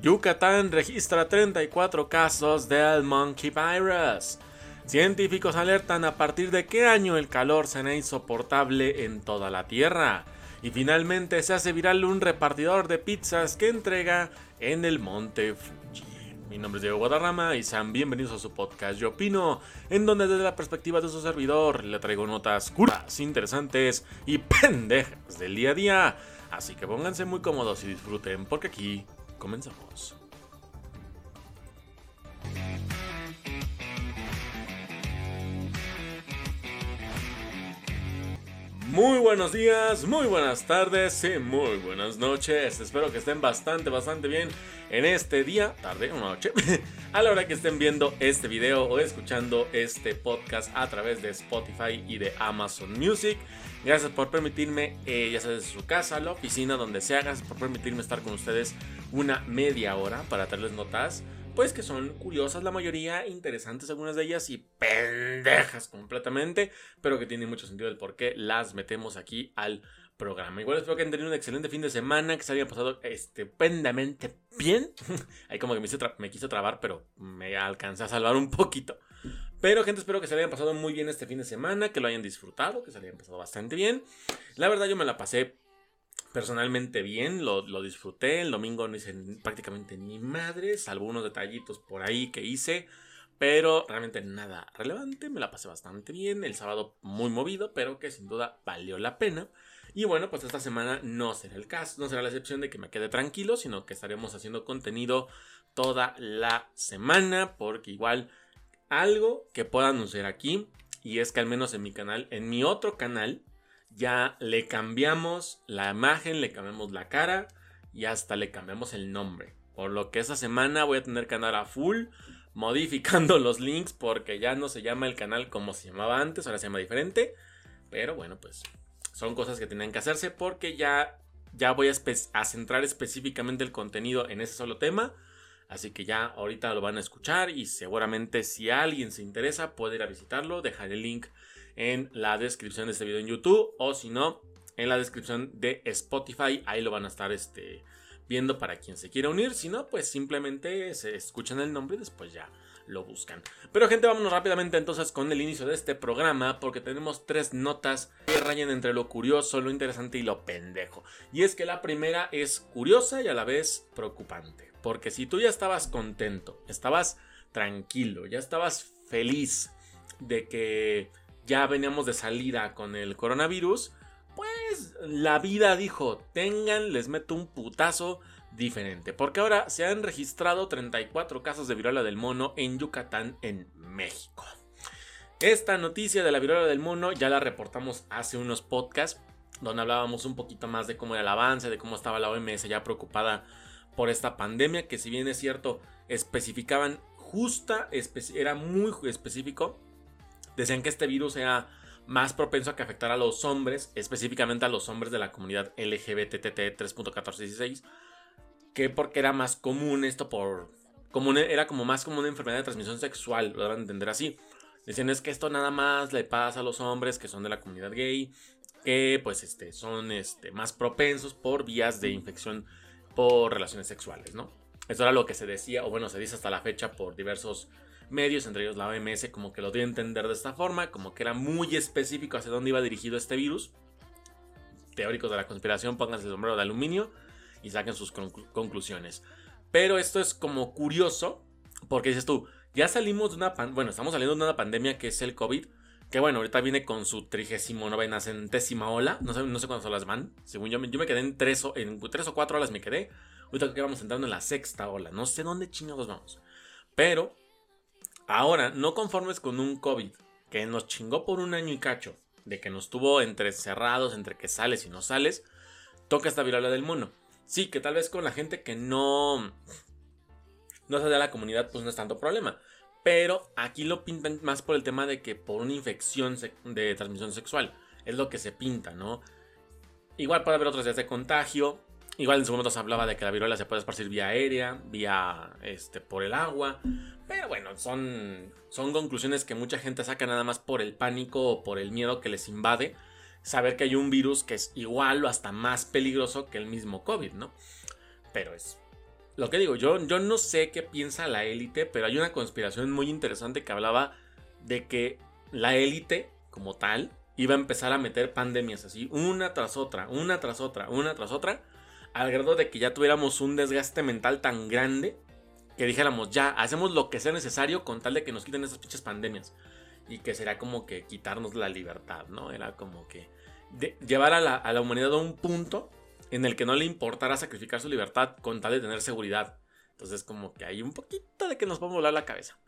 Yucatán registra 34 casos del monkey virus. Científicos alertan a partir de qué año el calor será insoportable en toda la Tierra. Y finalmente se hace viral un repartidor de pizzas que entrega en el monte Fuji. Mi nombre es Diego Guadarrama y sean bienvenidos a su podcast Yo Opino, en donde desde la perspectiva de su servidor le traigo notas curas, interesantes y pendejas del día a día. Así que pónganse muy cómodos y disfruten porque aquí Comenzamos. Muy buenos días, muy buenas tardes y muy buenas noches. Espero que estén bastante, bastante bien en este día, tarde o noche, a la hora que estén viendo este video o escuchando este podcast a través de Spotify y de Amazon Music. Gracias por permitirme, eh, ya sea desde su casa, la oficina, donde sea, gracias por permitirme estar con ustedes una media hora para traerles notas, pues que son curiosas la mayoría, interesantes algunas de ellas y pendejas completamente, pero que tienen mucho sentido el por qué las metemos aquí al programa. Igual espero que hayan tenido un excelente fin de semana, que se hayan pasado estupendamente bien. Ahí como que me, me quise trabar, pero me alcancé a salvar un poquito. Pero gente, espero que se hayan pasado muy bien este fin de semana, que lo hayan disfrutado, que se hayan pasado bastante bien. La verdad yo me la pasé personalmente bien, lo, disfruté. El domingo no hice prácticamente ni madres, algunos detallitos por ahí que hice. Pero realmente nada relevante, me la pasé bastante bien. El sábado muy movido, pero que sin duda valió la pena. Y bueno, pues esta semana no será el caso, no será la excepción de que me quede tranquilo, sino que estaremos haciendo contenido toda la semana, porque igual algo que puedo anunciar aquí, y es que al menos en mi canal, en mi otro canal, ya le cambiamos la imagen, le cambiamos la cara y hasta le cambiamos el nombre. Por lo que esta semana voy a tener canal a full, modificando los links porque ya no se llama el canal como se llamaba antes, ahora se llama diferente. Pero bueno, pues son cosas que tienen que hacerse porque ya, ya voy a, a centrar específicamente el contenido en ese solo tema. Así que ya ahorita lo van a escuchar y seguramente si alguien se interesa puede ir a visitarlo. Dejaré el link en la descripción de este video en YouTube o si no en la descripción de Spotify. Ahí lo van a estar este, viendo para quien se quiera unir. Si no, pues simplemente se escuchan el nombre y después ya lo buscan. Pero gente, vámonos rápidamente entonces con el inicio de este programa porque tenemos tres notas que rayan entre lo curioso, lo interesante y lo pendejo. Y es que la primera es curiosa y a la vez preocupante. Porque si tú ya estabas contento, estabas tranquilo, ya estabas feliz de que ya veníamos de salida con el coronavirus, pues la vida dijo, tengan, les meto un putazo diferente. Porque ahora se han registrado 34 casos de viruela del mono en Yucatán, en México. Esta noticia de la viruela del mono ya la reportamos hace unos podcasts, donde hablábamos un poquito más de cómo era el avance, de cómo estaba la OMS ya preocupada por esta pandemia, que si bien es cierto, especificaban justa, era muy específico, decían que este virus era más propenso a que afectara a los hombres, específicamente a los hombres de la comunidad LGBTT 3.1416, que porque era más común esto por... Común, era como más como una enfermedad de transmisión sexual, lo a entender así. Decían es que esto nada más le pasa a los hombres que son de la comunidad gay, que pues este, son este, más propensos por vías de infección por relaciones sexuales, ¿no? Eso era lo que se decía, o bueno, se dice hasta la fecha por diversos medios, entre ellos la OMS, como que lo dio a entender de esta forma, como que era muy específico hacia dónde iba dirigido este virus. Teóricos de la conspiración, pónganse el sombrero de aluminio y saquen sus conclusiones. Pero esto es como curioso, porque dices tú, ya salimos de una pandemia, bueno, estamos saliendo de una pandemia que es el COVID, que bueno, ahorita viene con su 39 centésima ola. No sé, no sé cuántas olas van. Según yo, yo me quedé en tres, en tres o cuatro olas me quedé. Ahorita que vamos entrando en la sexta ola. No sé dónde chingados vamos. Pero, ahora, no conformes con un COVID que nos chingó por un año y cacho. De que nos tuvo entre cerrados, entre que sales y no sales. Toca esta viruela del mono. Sí, que tal vez con la gente que no... No sale de la comunidad, pues no es tanto problema. Pero aquí lo pintan más por el tema de que por una infección de transmisión sexual. Es lo que se pinta, ¿no? Igual puede haber otras vías de contagio. Igual en su momento se hablaba de que la viruela se puede esparcir vía aérea, vía este, por el agua. Pero bueno, son, son conclusiones que mucha gente saca nada más por el pánico o por el miedo que les invade. Saber que hay un virus que es igual o hasta más peligroso que el mismo COVID, ¿no? Pero es lo que digo, yo, yo no sé qué piensa la élite, pero hay una conspiración muy interesante que hablaba de que la élite, como tal, iba a empezar a meter pandemias así, una tras otra, una tras otra, una tras otra, al grado de que ya tuviéramos un desgaste mental tan grande que dijéramos, ya, hacemos lo que sea necesario con tal de que nos quiten esas pinches pandemias. Y que será como que quitarnos la libertad, ¿no? Era como que llevar a la, a la humanidad a un punto en el que no le importara sacrificar su libertad con tal de tener seguridad. Entonces como que hay un poquito de que nos podemos volar la cabeza.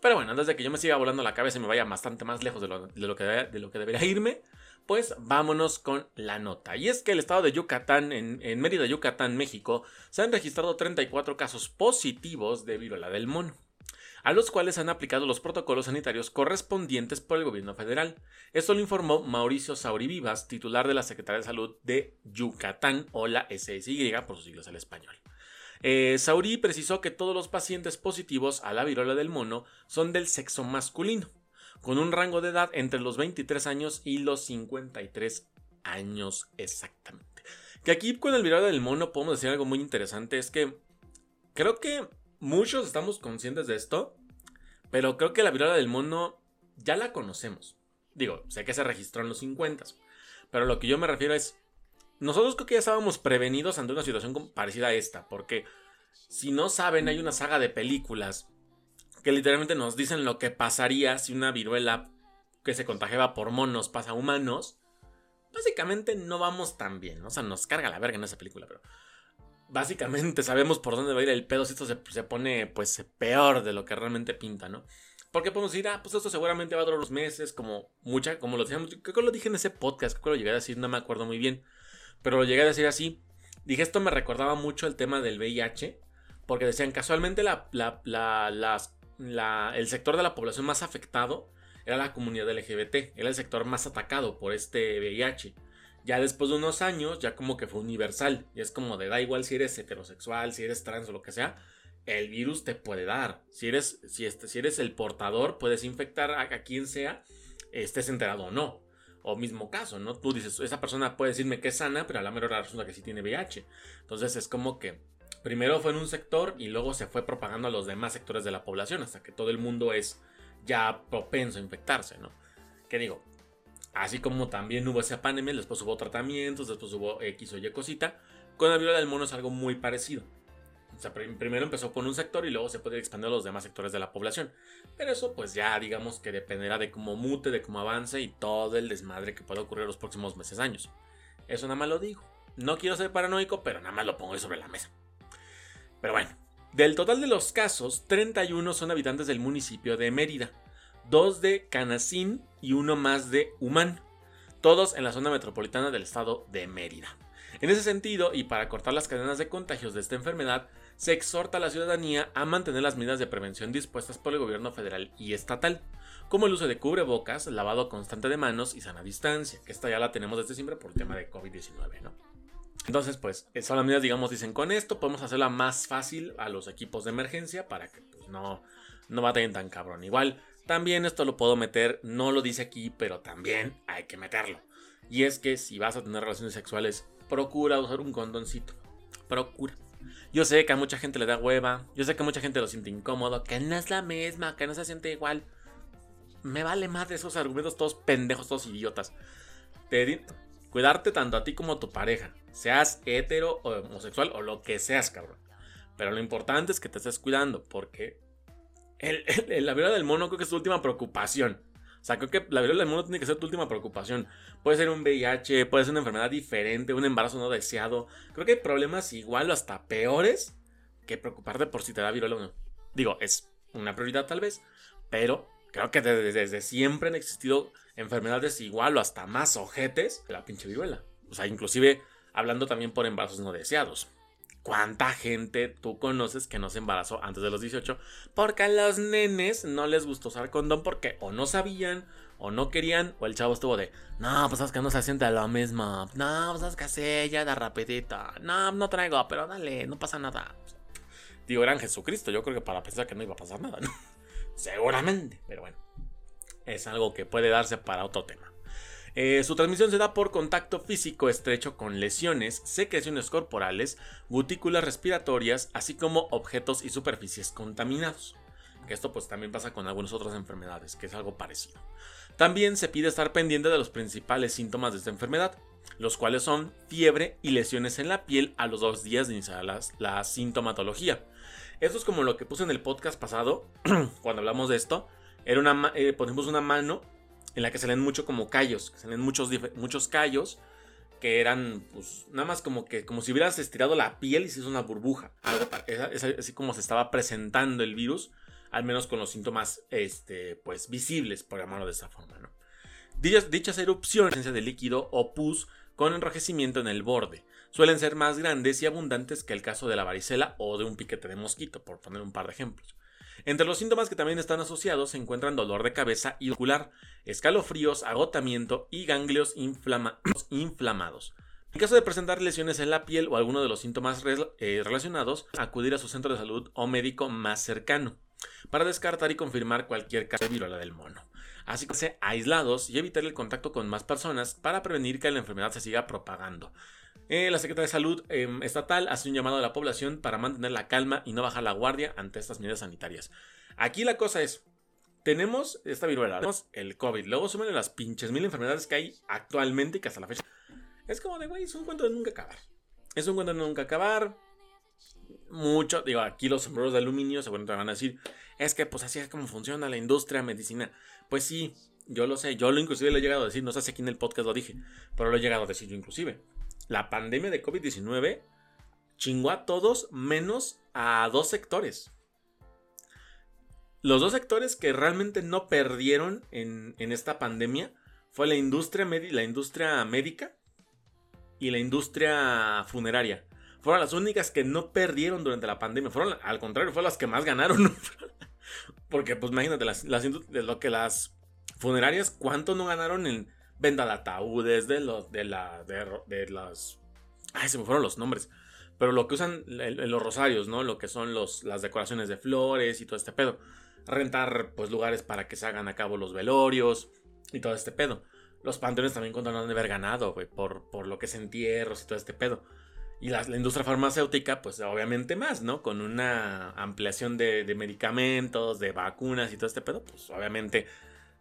Pero bueno, antes de que yo me siga volando la cabeza y me vaya bastante más lejos de lo, que, de lo que debería irme, pues vámonos con la nota. Y es que el estado de Yucatán, en, en Mérida, Yucatán, México, se han registrado 34 casos positivos de viruela del mono a los cuales han aplicado los protocolos sanitarios correspondientes por el gobierno federal. Esto lo informó Mauricio Saurivivas, titular de la Secretaría de Salud de Yucatán o la SSY por sus siglos al español. Eh, precisó que todos los pacientes positivos a la viruela del mono son del sexo masculino, con un rango de edad entre los 23 años y los 53 años exactamente. Que aquí con el viruela del mono podemos decir algo muy interesante, es que creo que muchos estamos conscientes de esto, pero creo que la viruela del mono ya la conocemos. Digo, sé que se registró en los 50, pero lo que yo me refiero es, nosotros creo que ya estábamos prevenidos ante una situación parecida a esta, porque si no saben, hay una saga de películas que literalmente nos dicen lo que pasaría si una viruela que se contagiaba por monos pasa a humanos. Básicamente no vamos tan bien, o sea, nos carga la verga en esa película, pero básicamente sabemos por dónde va a ir el pedo si esto se, pone pues peor de lo que realmente pinta, ¿no? Porque podemos decir, ah, pues esto seguramente va a durar unos meses, como mucha, como lo decíamos, creo que lo dije en ese podcast, creo que lo llegué a decir, no me acuerdo muy bien, pero lo llegué a decir así. Dije, esto me recordaba mucho el tema del VIH, porque decían, casualmente la, la, el sector de la población más afectado era la comunidad LGBT, era el sector más atacado por este VIH. Ya después de unos años, ya como que fue universal. Y es como de da igual si eres heterosexual, si eres trans o lo que sea. El virus te puede dar. Si eres, si este, si eres el portador, puedes infectar a, quien sea, estés enterado o no. O mismo caso, ¿no? Tú dices, esa persona puede decirme que es sana, pero a la mejor resulta que sí tiene VIH. Entonces es como que primero fue en un sector y luego se fue propagando a los demás sectores de la población hasta que todo el mundo es ya propenso a infectarse, ¿no? ¿Qué digo? Así como también hubo esa pandemia, después hubo tratamientos, después hubo X o Y cosita. Con la viruela del mono es algo muy parecido. O sea, primero empezó con un sector y luego se puede expandir a los demás sectores de la población. Pero eso pues ya digamos que dependerá de cómo mute, de cómo avance y todo el desmadre que pueda ocurrir los próximos meses, años. Eso nada más lo digo. No quiero ser paranoico, pero nada más lo pongo ahí sobre la mesa. Pero bueno, del total de los casos, 31 son habitantes del municipio de Mérida dos de Canacín y uno más de Humán, todos en la zona metropolitana del estado de Mérida. En ese sentido, y para cortar las cadenas de contagios de esta enfermedad, se exhorta a la ciudadanía a mantener las medidas de prevención dispuestas por el gobierno federal y estatal, como el uso de cubrebocas, lavado constante de manos y sana distancia, que esta ya la tenemos desde siempre por el tema de COVID-19, ¿no? Entonces, pues, son las medidas, digamos, dicen, con esto podemos hacerla más fácil a los equipos de emergencia para que pues, no, no batallen tan cabrón. Igual, también esto lo puedo meter, no lo dice aquí, pero también hay que meterlo. Y es que si vas a tener relaciones sexuales, procura usar un condoncito. Procura. Yo sé que a mucha gente le da hueva, yo sé que a mucha gente lo siente incómodo, que no es la misma, que no se siente igual. Me vale más de esos argumentos todos pendejos, todos idiotas. Cuidarte tanto a ti como a tu pareja, seas hetero o homosexual o lo que seas, cabrón. Pero lo importante es que te estés cuidando, porque el, la viruela del mono creo que es tu última preocupación. O sea, creo que la viruela del mono tiene que ser tu última preocupación. Puede ser un VIH, puede ser una enfermedad diferente, un embarazo no deseado. Creo que hay problemas igual o hasta peores que preocuparte por si te da viruela o no. Digo, es una prioridad tal vez, pero creo que desde, desde siempre han existido enfermedades igual o hasta más ojetes que la pinche viruela. O sea, inclusive hablando también por embarazos no deseados. ¿Cuánta gente tú conoces que no se embarazó antes de los 18? Porque a los nenes no les gustó usar condón porque o no sabían, o no querían, o el chavo estuvo de, no, pues es que no se siente lo mismo. No, pues es que sí, ya da rapidita. No, no traigo, pero dale, no pasa nada. Digo, eran Jesucristo, yo creo que para pensar que no iba a pasar nada, ¿no? Seguramente, pero bueno. Es algo que puede darse para otro tema. Eh, su transmisión se da por contacto físico estrecho con lesiones, secreciones corporales, gutículas respiratorias, así como objetos y superficies contaminados. Esto pues también pasa con algunas otras enfermedades, que es algo parecido. También se pide estar pendiente de los principales síntomas de esta enfermedad, los cuales son fiebre y lesiones en la piel a los dos días de iniciar la, sintomatología. Esto es como lo que puse en el podcast pasado, cuando hablamos de esto. Era una, eh, ponemos una mano en la que se leen mucho como callos, que se leen muchos, muchos callos que eran pues nada más como que como si hubieras estirado la piel y se hizo una burbuja. es, así como se estaba presentando el virus, al menos con los síntomas este, pues visibles, por llamarlo de esa forma. ¿no? Dichas, dichas erupciones de líquido o pus con enrojecimiento en el borde suelen ser más grandes y abundantes que el caso de la varicela o de un piquete de mosquito, por poner un par de ejemplos. Entre los síntomas que también están asociados se encuentran dolor de cabeza y ocular, escalofríos, agotamiento y ganglios inflamados. En caso de presentar lesiones en la piel o alguno de los síntomas eh, relacionados, acudir a su centro de salud o médico más cercano para descartar y confirmar cualquier caso de viruela del mono. Así que aislados y evitar el contacto con más personas para prevenir que la enfermedad se siga propagando. Eh, la Secretaría de Salud em, Estatal hace un llamado a la población para mantener la calma y no bajar la guardia ante estas medidas sanitarias. Aquí la cosa es, tenemos esta viruela, tenemos el COVID, luego sumen las pinches mil enfermedades que hay actualmente y que hasta la fecha... Es como de, güey, es un cuento de nunca acabar. Es un cuento de nunca acabar. Mucho, digo, aquí los sombreros de aluminio seguramente van a decir, es que pues así es como funciona la industria medicina. Pues sí, yo lo sé, yo lo inclusive lo he llegado a decir, no sé si aquí en el podcast lo dije, pero lo he llegado a decir yo inclusive la pandemia de COVID-19 chingó a todos menos a dos sectores. Los dos sectores que realmente no perdieron en, esta pandemia fue la industria, la industria médica y la industria funeraria. Fueron las únicas que no perdieron durante la pandemia. Fueron, al contrario, fueron las que más ganaron. Porque, pues imagínate, las, lo que las funerarias, ¿cuánto no ganaron en venda de ataúdes, de los, de la, de, las, ay, se me fueron los nombres, pero lo que usan en los rosarios, ¿no? Lo que son los, las decoraciones de flores y todo este pedo. Rentar, pues, lugares para que se hagan a cabo los velorios y todo este pedo. Los panteones también contaron de haber ganado, güey, por, por lo que es entierros y todo este pedo. Y la, industria farmacéutica, pues obviamente más, ¿no? Con una ampliación de, de, medicamentos, de vacunas y todo este pedo, pues obviamente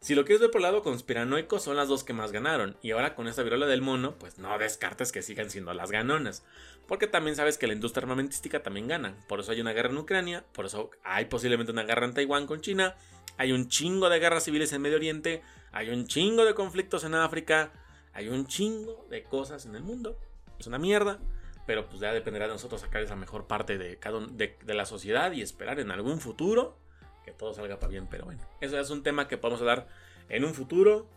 si lo quieres ver por el lado conspiranoico, son las dos que más ganaron. Y ahora con esta viruela del mono, pues no descartes que sigan siendo las ganonas. Porque también sabes que la industria armamentística también gana. Por eso hay una guerra en Ucrania, por eso hay posiblemente una guerra en Taiwán con China. Hay un chingo de guerras civiles en Medio Oriente. Hay un chingo de conflictos en África. Hay un chingo de cosas en el mundo. Es una mierda. Pero pues ya dependerá de nosotros sacar esa mejor parte de, cada, de la sociedad y esperar en algún futuro que todo salga para bien. Pero bueno, eso es un tema que podemos hablar en un futuro.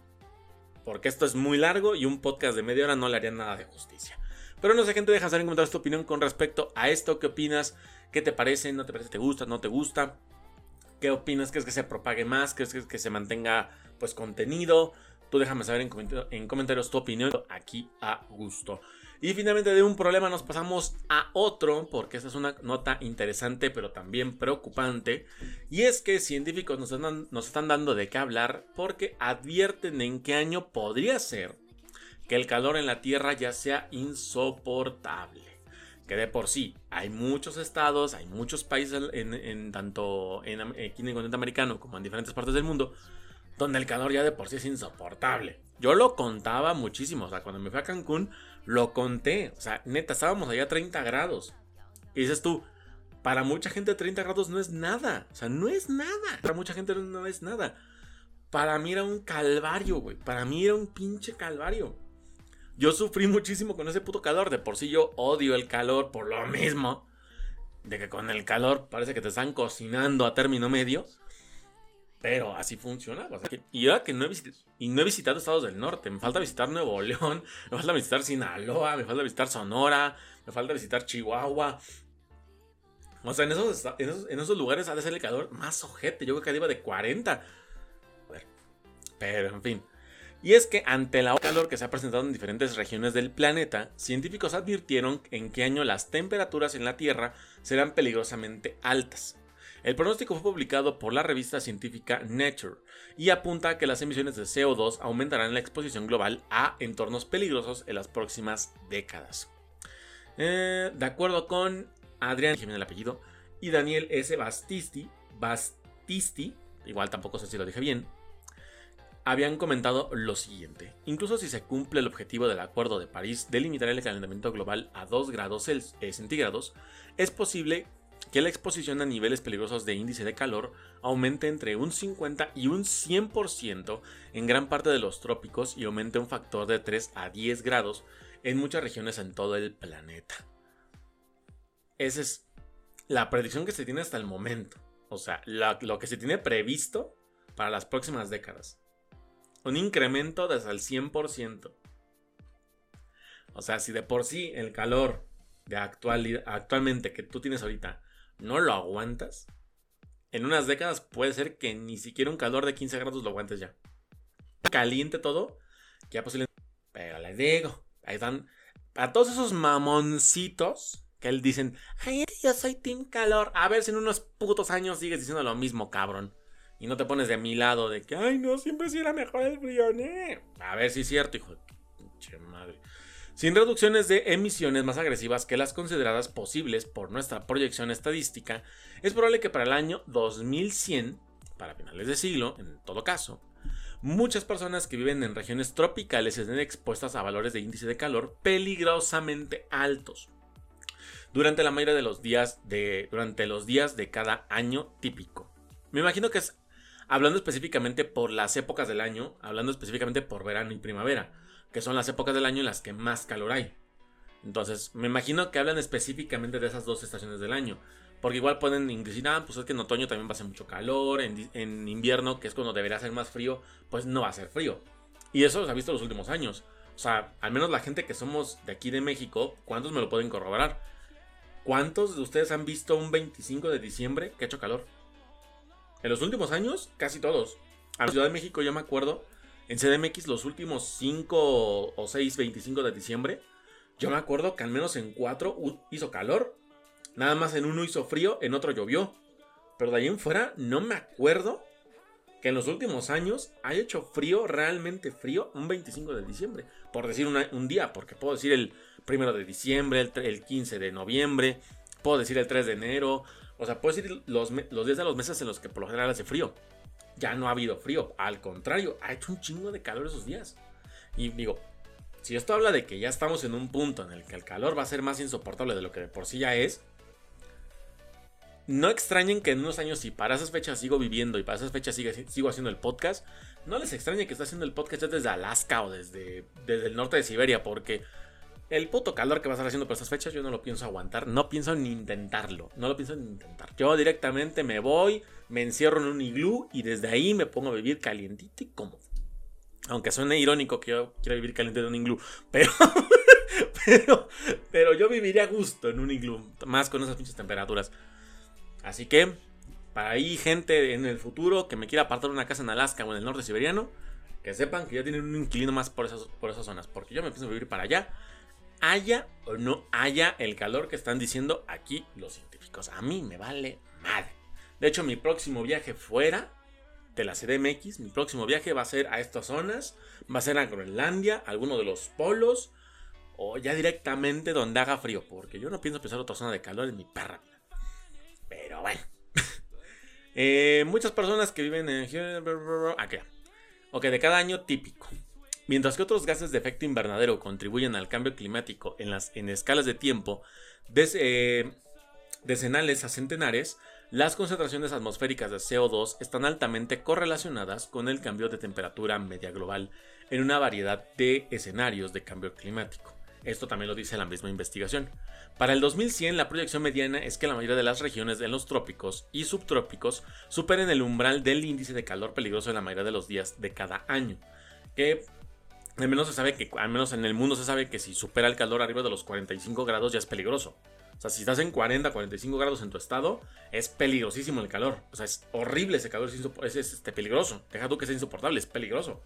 Porque esto es muy largo y un podcast de media hora no le haría nada de justicia. Pero no sé, gente, deja saber en comentarios tu opinión con respecto a esto. ¿Qué opinas? ¿Qué te parece? ¿No te parece? ¿Te gusta? ¿No te gusta? ¿Qué opinas? ¿Crees que se propague más? ¿Crees que se mantenga pues contenido? Tú déjame saber en, en comentarios tu opinión aquí a gusto. Y finalmente de un problema nos pasamos a otro, porque esta es una nota interesante pero también preocupante. Y es que científicos nos están, nos están dando de qué hablar porque advierten en qué año podría ser que el calor en la Tierra ya sea insoportable. Que de por sí hay muchos estados, hay muchos países en, tanto en, aquí en el continente americano como en diferentes partes del mundo, donde el calor ya de por sí es insoportable. Yo lo contaba muchísimo, o sea, cuando me fui a Cancún, lo conté. O sea, neta, estábamos allá a 30 grados. Y dices tú, para mucha gente 30 grados no es nada. O sea, no es nada. Para mucha gente no es nada. Para mí era un calvario, güey. Para mí era un pinche calvario. Yo sufrí muchísimo con ese puto calor. De por sí yo odio el calor por lo mismo. De que con el calor parece que te están cocinando a término medio. Pero así funciona. y ahora que no he, visitado, y no he visitado estados del norte. Me falta visitar Nuevo León. Me falta visitar Sinaloa. Me falta visitar Sonora. Me falta visitar Chihuahua. O sea, en esos, en esos, lugares ha de ser el calor más ojete. Yo creo que arriba de 40. Pero, en fin. Y es que ante la calor que se ha presentado en diferentes regiones del planeta, científicos advirtieron en qué año las temperaturas en la Tierra serán peligrosamente altas. El pronóstico fue publicado por la revista científica Nature y apunta a que las emisiones de CO2 aumentarán la exposición global a entornos peligrosos en las próximas décadas. Eh, de acuerdo con Adrián el apellido y Daniel S. Bastisti, Bastisti, igual tampoco sé si lo dije bien, habían comentado lo siguiente. Incluso si se cumple el objetivo del Acuerdo de París de limitar el calentamiento global a 2 grados eh, centígrados, es posible que la exposición a niveles peligrosos de índice de calor aumente entre un 50 y un 100% en gran parte de los trópicos y aumente un factor de 3 a 10 grados en muchas regiones en todo el planeta. Esa es la predicción que se tiene hasta el momento. O sea, lo que se tiene previsto para las próximas décadas. Un incremento desde el 100%. O sea, si de por sí el calor de actualmente que tú tienes ahorita no lo aguantas, en unas décadas puede ser que ni siquiera un calor de 15 grados lo aguantes ya. Caliente todo, ya posiblemente... Pero les digo, ahí están... A todos esos mamoncitos que él dicen, ay, yo soy Team Calor. A ver si en unos putos años sigues diciendo lo mismo, cabrón. Y no te pones de mi lado de que, ay, no, siempre sí era mejor el frío, ¿eh? A ver si es cierto, hijo de madre. Sin reducciones de emisiones más agresivas que las consideradas posibles por nuestra proyección estadística, es probable que para el año 2100, para finales de siglo, en todo caso, muchas personas que viven en regiones tropicales estén expuestas a valores de índice de calor peligrosamente altos durante la mayoría de los días de durante los días de cada año típico. Me imagino que es hablando específicamente por las épocas del año, hablando específicamente por verano y primavera que son las épocas del año en las que más calor hay. Entonces, me imagino que hablan específicamente de esas dos estaciones del año. Porque igual pueden decir, ah, pues es que en otoño también va a ser mucho calor, en, invierno, que es cuando debería ser más frío, pues no va a ser frío. Y eso se ha visto en los últimos años. O sea, al menos la gente que somos de aquí de México, ¿cuántos me lo pueden corroborar? ¿Cuántos de ustedes han visto un 25 de diciembre que ha hecho calor? En los últimos años, casi todos. A la Ciudad de México yo me acuerdo en CDMX los últimos 5 o 6, 25 de diciembre, yo me acuerdo que al menos en 4 hizo calor. Nada más en uno hizo frío, en otro llovió. Pero de ahí en fuera no me acuerdo que en los últimos años haya hecho frío, realmente frío, un 25 de diciembre. Por decir un día, porque puedo decir el 1 de diciembre, el, 15 de noviembre, puedo decir el 3 de enero. O sea, puedo decir los, los días de los meses en los que por lo general hace frío ya no ha habido frío. Al contrario, ha hecho un chingo de calor esos días. Y digo, si esto habla de que ya estamos en un punto en el que el calor va a ser más insoportable de lo que de por sí ya es, no extrañen que en unos años, si para esas fechas sigo viviendo y para esas fechas sigo, haciendo el podcast, no les extrañe que esté haciendo el podcast desde Alaska o desde, desde el norte de Siberia, porque el puto calor que va a estar haciendo por esas fechas yo no lo pienso aguantar, no pienso ni intentarlo, no lo pienso ni intentar. Yo directamente me voy, me encierro en un iglú y desde ahí me pongo a vivir calientito y cómodo. Aunque suene irónico que yo quiera vivir caliente en un iglú, pero, pero, pero yo viviría a gusto en un iglú, más con esas pinches temperaturas. Así que, para ahí gente en el futuro que me quiera apartar una casa en Alaska o en el norte siberiano, que sepan que ya tienen un inquilino más por esas, por esas zonas, porque yo me a vivir para allá haya o no haya el calor que están diciendo aquí los científicos. A mí me vale madre. De hecho, mi próximo viaje fuera de la CDMX, mi próximo viaje va a ser a estas zonas, va a ser a Groenlandia, alguno de los polos, o ya directamente donde haga frío, porque yo no pienso pensar otra zona de calor en mi perra. Pero bueno. Eh, muchas personas que viven en... Aquí. Ok, de cada año típico. Mientras que otros gases de efecto invernadero contribuyen al cambio climático en, las, en escalas de tiempo eh, decenales a centenares, las concentraciones atmosféricas de CO2 están altamente correlacionadas con el cambio de temperatura media global en una variedad de escenarios de cambio climático. Esto también lo dice la misma investigación. Para el 2100 la proyección mediana es que la mayoría de las regiones de los trópicos y subtrópicos superen el umbral del índice de calor peligroso en la mayoría de los días de cada año, que al menos se sabe que, al menos en el mundo se sabe que si supera el calor arriba de los 45 grados ya es peligroso. O sea, si estás en 40, 45 grados en tu estado, es peligrosísimo el calor. O sea, es horrible ese calor, es, este, peligroso. Deja tú que sea insoportable, es peligroso.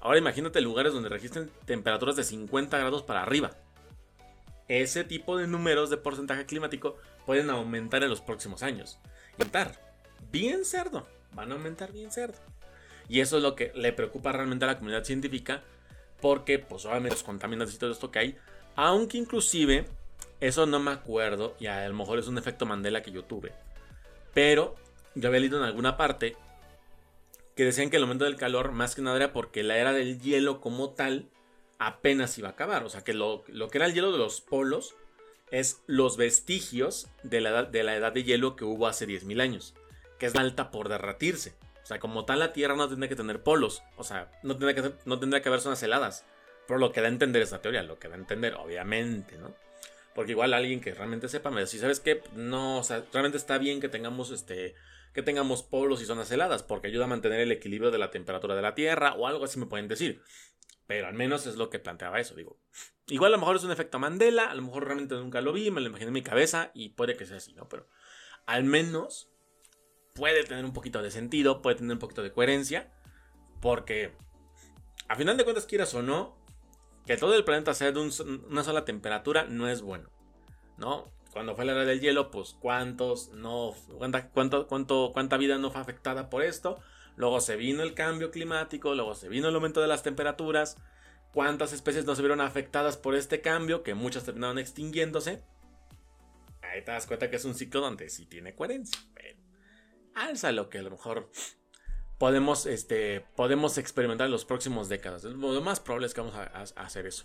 Ahora imagínate lugares donde registren temperaturas de 50 grados para arriba. Ese tipo de números de porcentaje climático pueden aumentar en los próximos años. Aumentar. bien cerdo. Van a aumentar bien cerdo. Y eso es lo que le preocupa realmente a la comunidad científica. Porque, pues, obviamente, los contaminantes y todo esto que hay. Aunque, inclusive, eso no me acuerdo. Y a lo mejor es un efecto Mandela que yo tuve. Pero yo había leído en alguna parte que decían que el aumento del calor, más que nada, era porque la era del hielo como tal apenas iba a acabar. O sea, que lo, que era el hielo de los polos es los vestigios de la, edad, de la hielo que hubo hace 10.000 años, que es alta por derratirse. O sea, como tal la Tierra no tendría que tener polos, o sea, no tendría que, no tendría que haber zonas heladas. Por lo que da a entender esa teoría, lo que da a entender, obviamente, ¿no? Porque igual alguien que realmente sepa me dice, ¿sabes qué? No, o sea, realmente está bien que tengamos este que tengamos polos y zonas heladas, porque ayuda a mantener el equilibrio de la temperatura de la Tierra o algo así me pueden decir. Pero al menos es lo que planteaba eso, digo. Igual a lo mejor es un efecto Mandela, a lo mejor realmente nunca lo vi, me lo imaginé en mi cabeza y puede que sea así, ¿no? Pero al menos puede tener un poquito de sentido, puede tener un poquito de coherencia, porque a final de cuentas, quieras o no, que todo el planeta sea de una sola temperatura no es bueno, ¿no? Cuando fue la era del hielo, pues cuántos no, cuánta, cuánto, cuánto, cuánta vida no fue afectada por esto, Luego se vino el cambio climático, luego se vino el aumento de las temperaturas. ¿Cuántas especies no se vieron afectadas por este cambio? Que muchas terminaron extinguiéndose. Ahí te das cuenta que es un ciclo donde sí tiene coherencia. Lo que a lo mejor podemos, este, podemos experimentar en los próximos décadas. Lo más probable es que vamos a hacer eso.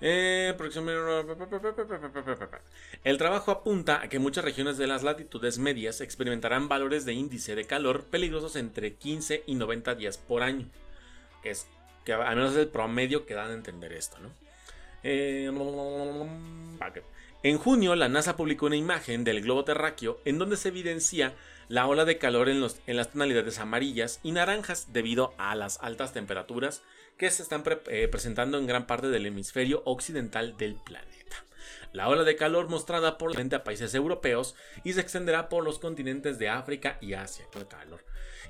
Eh, el trabajo apunta a que muchas regiones de las latitudes medias experimentarán valores de índice de calor peligrosos entre 15 y 90 días por año. Que es que al menos es el promedio que dan a entender esto, ¿no? Eh, en junio, la NASA publicó una imagen del globo terráqueo en donde se evidencia la ola de calor en, las tonalidades amarillas y naranjas debido a las altas temperaturas que se están eh, presentando en gran parte del hemisferio occidental del planeta. La ola de calor mostrada por la a países europeos y se extenderá por los continentes de África y Asia. calor.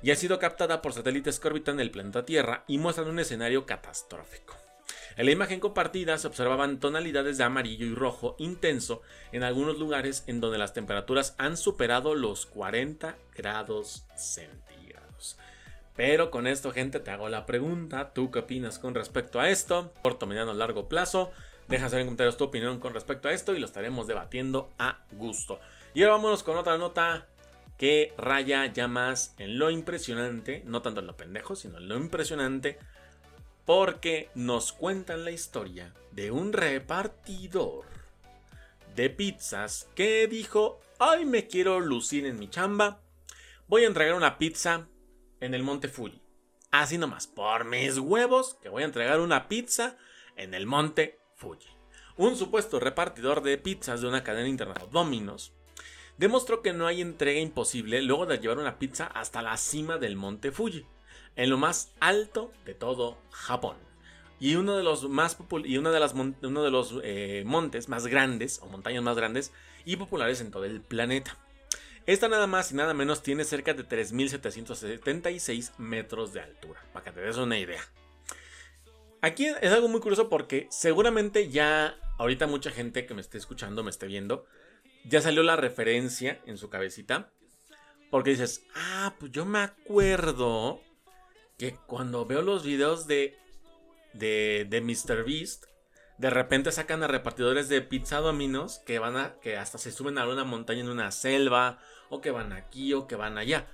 Y ha sido captada por satélites que orbitan el planeta Tierra y muestran un escenario catastrófico. En la imagen compartida se observaban tonalidades de amarillo y rojo intenso en algunos lugares en donde las temperaturas han superado los 40 grados centígrados. Pero con esto, gente, te hago la pregunta. ¿Tú qué opinas con respecto a esto? Corto, mediano, largo plazo. Deja saber en comentarios tu opinión con respecto a esto y lo estaremos debatiendo a gusto. Y ahora vámonos con otra nota que raya ya más en lo impresionante, no tanto en lo pendejo, sino en lo impresionante, porque nos cuentan la historia de un repartidor de pizzas que dijo, ay me quiero lucir en mi chamba, voy a entregar una pizza en el Monte Fuji. Así nomás, por mis huevos, que voy a entregar una pizza en el Monte Fuji. Un supuesto repartidor de pizzas de una cadena internacional, Domino's, demostró que no hay entrega imposible luego de llevar una pizza hasta la cima del Monte Fuji, en lo más alto de todo Japón. Y uno de los más y una de las uno de los eh, montes más grandes o montañas más grandes y populares en todo el planeta. Esta nada más y nada menos tiene cerca de 3.776 metros de altura, para que te des una idea. Aquí es algo muy curioso porque seguramente ya ahorita mucha gente que me esté escuchando, me esté viendo, ya salió la referencia en su cabecita. Porque dices, ah, pues yo me acuerdo que cuando veo los videos de, de, de Mr. Beast, de repente sacan a repartidores de pizza dominos que van a, que hasta se suben a una montaña en una selva, o que van aquí, o que van allá.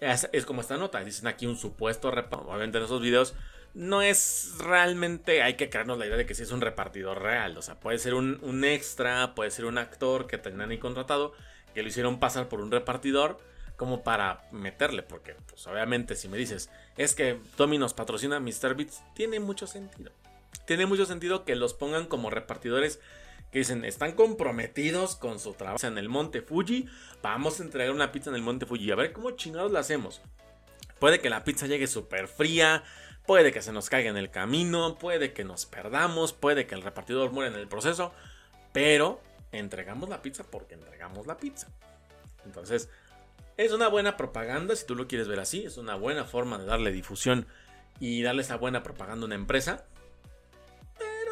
Es, como esta nota, dicen aquí un supuesto repartidor. Obviamente en esos videos no es realmente, hay que crearnos la idea de que si es un repartidor real. O sea, puede ser un, extra, puede ser un actor que tengan ahí contratado, que lo hicieron pasar por un repartidor como para meterle, porque pues obviamente si me dices, es que Domino's patrocina Mr. Beats, tiene mucho sentido tiene mucho sentido que los pongan como repartidores que dicen, están comprometidos con su trabajo en el Monte Fuji, vamos a entregar una pizza en el Monte Fuji, a ver cómo chingados la hacemos. Puede que la pizza llegue súper fría, puede que se nos caiga en el camino, puede que nos perdamos, puede que el repartidor muera en el proceso, pero entregamos la pizza porque entregamos la pizza. Entonces, es una buena propaganda, si tú lo quieres ver así, es una buena forma de darle difusión y darle esa buena propaganda a una empresa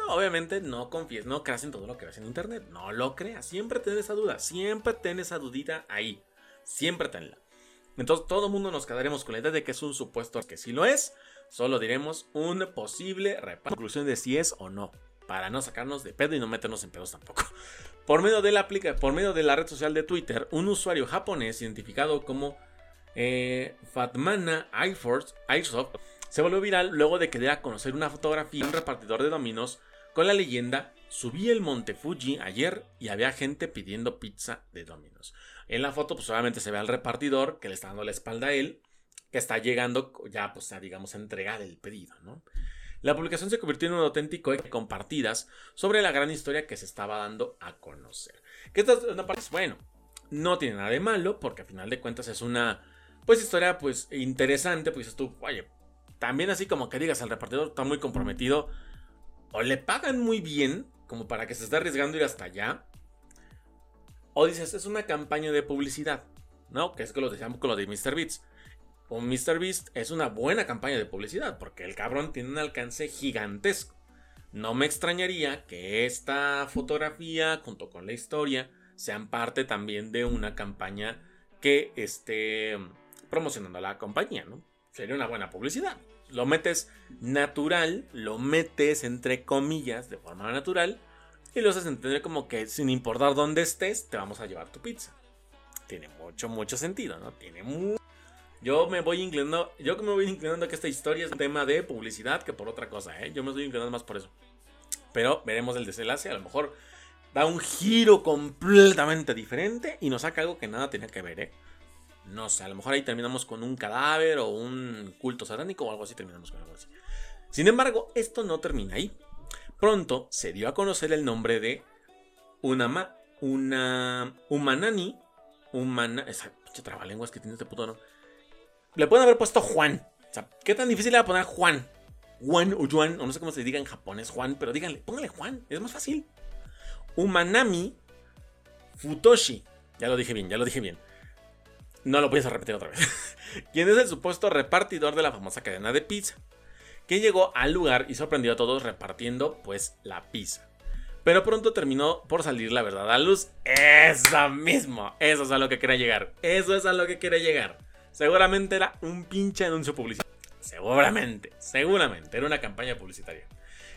obviamente no confíes, no creas en todo lo que ves en internet. No lo creas. Siempre ten esa duda. Siempre ten esa dudita ahí. Siempre tenla. Entonces todo el mundo nos quedaremos con la idea de que es un supuesto que si lo es, solo diremos un posible reparto. Conclusión de si es o no. Para no sacarnos de pedo y no meternos en pedos tampoco. Por medio de la, aplica por medio de la red social de Twitter, un usuario japonés identificado como eh, Fatmana Airsoft se volvió viral luego de que diera a conocer una fotografía de un repartidor de dominos con la leyenda Subí el monte Fuji ayer y había gente pidiendo pizza de dominos. En la foto, pues obviamente se ve al repartidor que le está dando la espalda a él, que está llegando ya, pues, digamos, a entregar el pedido, ¿no? La publicación se convirtió en un auténtico compartidas sobre la gran historia que se estaba dando a conocer. Que esta una parte, bueno, no tiene nada de malo, porque a final de cuentas es una, pues, historia, pues, interesante, pues tú, oye, también así como que digas, el repartidor está muy comprometido, o le pagan muy bien, como para que se esté arriesgando ir hasta allá. O dices, es una campaña de publicidad, ¿no? Que es que lo decíamos con lo de MrBeast. O MrBeast es una buena campaña de publicidad, porque el cabrón tiene un alcance gigantesco. No me extrañaría que esta fotografía, junto con la historia, sean parte también de una campaña que esté promocionando a la compañía, ¿no? Sería una buena publicidad lo metes natural, lo metes entre comillas de forma natural y lo haces entender como que sin importar dónde estés, te vamos a llevar tu pizza. Tiene mucho, mucho sentido, ¿no? Tiene mucho. Yo me voy inclinando, yo me voy inclinando que esta historia es un tema de publicidad que por otra cosa, ¿eh? Yo me estoy inclinando más por eso. Pero veremos el desenlace, a lo mejor da un giro completamente diferente y nos saca algo que nada tenía que ver, ¿eh? No sé, a lo mejor ahí terminamos con un cadáver o un culto satánico o algo así, terminamos con algo así. Sin embargo, esto no termina ahí. Pronto se dio a conocer el nombre de Unama, una Humanani, Humana, esa pinche trabalenguas que tiene este puto, ¿no? Le pueden haber puesto Juan. O sea, ¿qué tan difícil era poner Juan? Juan o Juan, o no sé cómo se diga en japonés Juan, pero díganle, póngale Juan, es más fácil. Umanami Futoshi. Ya lo dije bien, ya lo dije bien. No lo a repetir otra vez. quien es el supuesto repartidor de la famosa cadena de pizza. Que llegó al lugar y sorprendió a todos repartiendo pues la pizza. Pero pronto terminó por salir la verdad a luz. Eso mismo. Eso es a lo que quería llegar. Eso es a lo que quería llegar. Seguramente era un pinche anuncio publicitario. Seguramente, seguramente. Era una campaña publicitaria.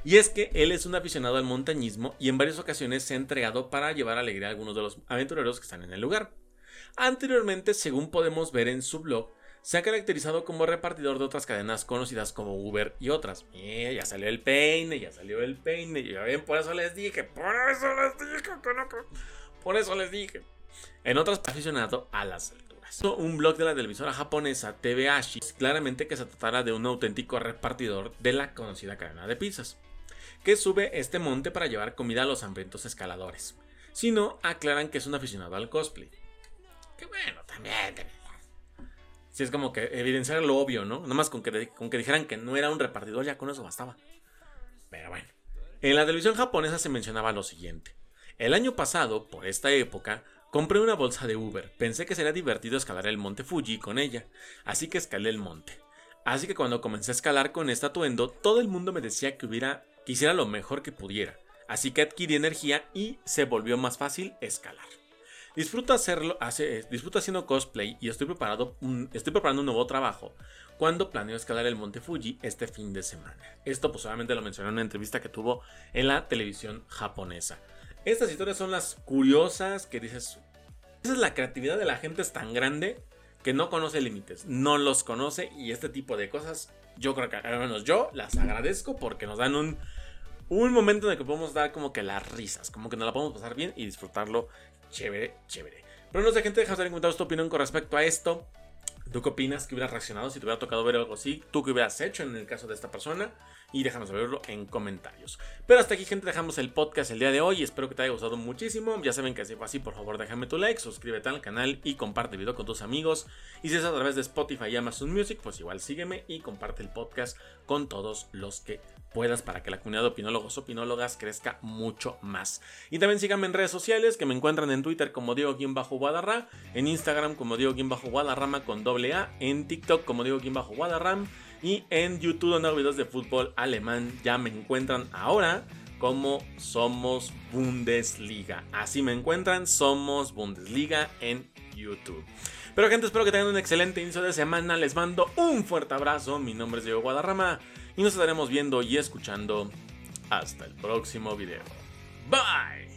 Y es que él es un aficionado al montañismo y en varias ocasiones se ha entregado para llevar alegría a algunos de los aventureros que están en el lugar. Anteriormente, según podemos ver en su blog, se ha caracterizado como repartidor de otras cadenas conocidas como Uber y otras. ya salió el peine, ya salió el peine. Ya ven, por eso les dije, por eso les dije, por eso les dije. En otras, aficionado a las Un blog de la televisora japonesa TVH claramente que se tratara de un auténtico repartidor de la conocida cadena de pizzas, que sube este monte para llevar comida a los hambrientos escaladores. Si no, aclaran que es un aficionado al cosplay bueno, también, Si es como que evidenciar lo obvio, ¿no? Nomás con que, con que dijeran que no era un repartidor, ya con eso bastaba. Pero bueno. En la televisión japonesa se mencionaba lo siguiente. El año pasado, por esta época, compré una bolsa de Uber. Pensé que sería divertido escalar el monte Fuji con ella, así que escalé el monte. Así que cuando comencé a escalar con este atuendo, todo el mundo me decía que hubiera que hiciera lo mejor que pudiera. Así que adquirí energía y se volvió más fácil escalar. Disfruto, hacerlo, hace, disfruto haciendo cosplay y estoy, preparado estoy preparando un nuevo trabajo cuando planeo escalar el monte Fuji este fin de semana. Esto pues lo mencionó en una entrevista que tuvo en la televisión japonesa. Estas historias son las curiosas que dices, esa es la creatividad de la gente es tan grande que no conoce límites, no los conoce y este tipo de cosas yo creo que al menos yo las agradezco porque nos dan un un momento en el que podemos dar como que las risas, como que nos la podemos pasar bien y disfrutarlo chévere, chévere. Pero no sé, gente, deja de en comentarios tu opinión con respecto a esto. ¿Tú qué opinas? ¿Qué hubieras reaccionado si te hubiera tocado ver algo así? ¿Tú qué hubieras hecho en el caso de esta persona? Y déjanos saberlo en comentarios. Pero hasta aquí, gente, dejamos el podcast el día de hoy. Espero que te haya gustado muchísimo. Ya saben que si fue así, por favor, déjame tu like, suscríbete al canal y comparte el video con tus amigos. Y si es a través de Spotify y Amazon Music, pues igual sígueme y comparte el podcast con todos los que puedas para que la comunidad de opinólogos opinólogas crezca mucho más. Y también síganme en redes sociales que me encuentran en Twitter como Diego-Guadarra, en Instagram como Diego-Guadarrama con doble A, en TikTok como Diego-Guadarram y en YouTube donde hago videos de fútbol alemán. Ya me encuentran ahora como Somos Bundesliga. Así me encuentran, Somos Bundesliga en YouTube. Pero gente, espero que tengan un excelente inicio de semana. Les mando un fuerte abrazo. Mi nombre es Diego Guadarrama y nos estaremos viendo y escuchando hasta el próximo video. Bye.